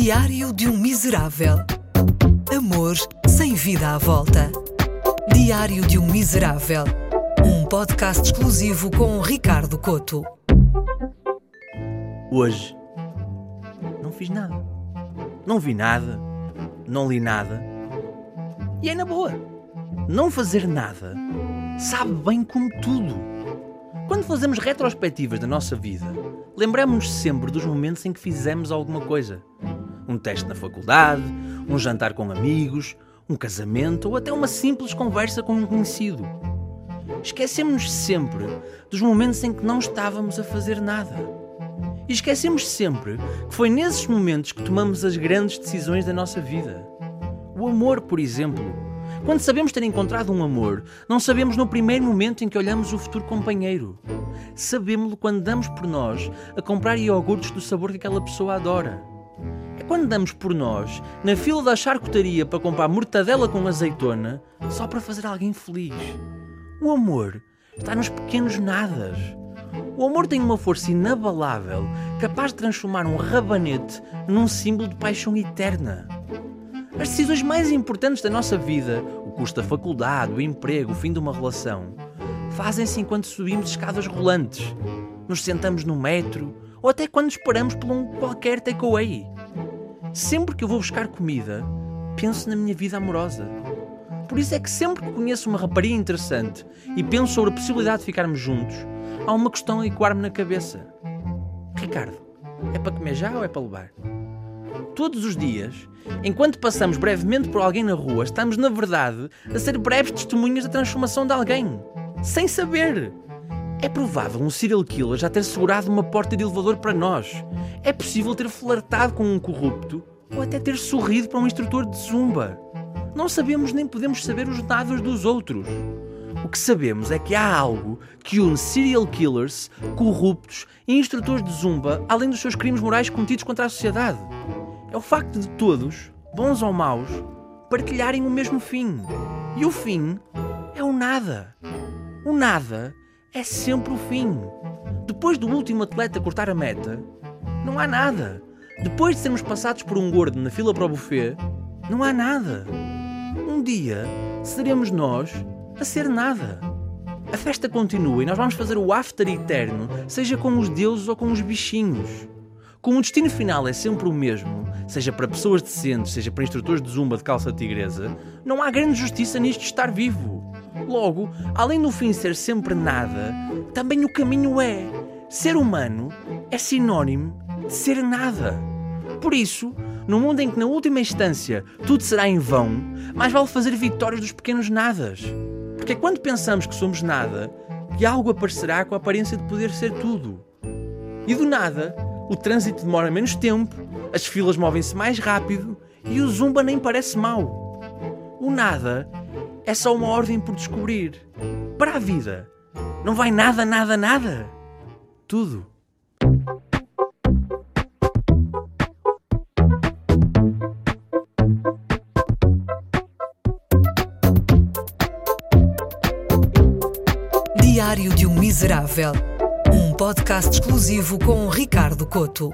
Diário de um Miserável. Amor sem vida à volta. Diário de um Miserável. Um podcast exclusivo com Ricardo Coto. Hoje não fiz nada. Não vi nada. Não li nada. E é na boa. Não fazer nada sabe bem como tudo. Quando fazemos retrospectivas da nossa vida, lembramos-nos sempre dos momentos em que fizemos alguma coisa. Um teste na faculdade, um jantar com amigos, um casamento ou até uma simples conversa com um conhecido. Esquecemos-nos sempre dos momentos em que não estávamos a fazer nada. E esquecemos sempre que foi nesses momentos que tomamos as grandes decisões da nossa vida. O amor, por exemplo. Quando sabemos ter encontrado um amor, não sabemos no primeiro momento em que olhamos o futuro companheiro. Sabemos-lo quando damos por nós a comprar iogurtes do sabor que aquela pessoa adora. É quando damos por nós na fila da charcutaria para comprar mortadela com azeitona só para fazer alguém feliz. O amor está nos pequenos nadas. O amor tem uma força inabalável, capaz de transformar um rabanete num símbolo de paixão eterna. As decisões mais importantes da nossa vida, o custo da faculdade, o emprego, o fim de uma relação, fazem-se enquanto subimos escadas rolantes, nos sentamos no metro ou até quando esperamos por um qualquer takeaway. Sempre que eu vou buscar comida, penso na minha vida amorosa. Por isso é que sempre que conheço uma rapariga interessante e penso sobre a possibilidade de ficarmos juntos, há uma questão a ecoar-me na cabeça. Ricardo, é para comer já ou é para levar? Todos os dias, enquanto passamos brevemente por alguém na rua, estamos, na verdade, a ser breves testemunhas da transformação de alguém. Sem saber. É provável um serial killer já ter segurado uma porta de elevador para nós. É possível ter flertado com um corrupto ou até ter sorrido para um instrutor de zumba. Não sabemos nem podemos saber os dados dos outros. O que sabemos é que há algo que une serial killers, corruptos e instrutores de zumba, além dos seus crimes morais cometidos contra a sociedade. É o facto de todos, bons ou maus, partilharem o mesmo fim. E o fim é o nada. O nada é sempre o fim. Depois do último atleta cortar a meta, não há nada. Depois de sermos passados por um gordo na fila para o buffet, não há nada. Um dia seremos nós a ser nada. A festa continua e nós vamos fazer o after eterno, seja com os deuses ou com os bichinhos. Como o destino final é sempre o mesmo, seja para pessoas decentes, seja para instrutores de zumba de calça tigresa, não há grande justiça nisto de estar vivo. Logo, além do fim ser sempre nada, também o caminho é. Ser humano é sinónimo de ser nada. Por isso, no mundo em que na última instância tudo será em vão, mais vale fazer vitórias dos pequenos nadas. Porque é quando pensamos que somos nada que algo aparecerá com a aparência de poder ser tudo. E do nada, o trânsito demora menos tempo, as filas movem-se mais rápido e o zumba nem parece mau. O nada é só uma ordem por descobrir. Para a vida, não vai nada, nada, nada. Tudo. Diário de um Miserável. Um podcast exclusivo com Ricardo Coto.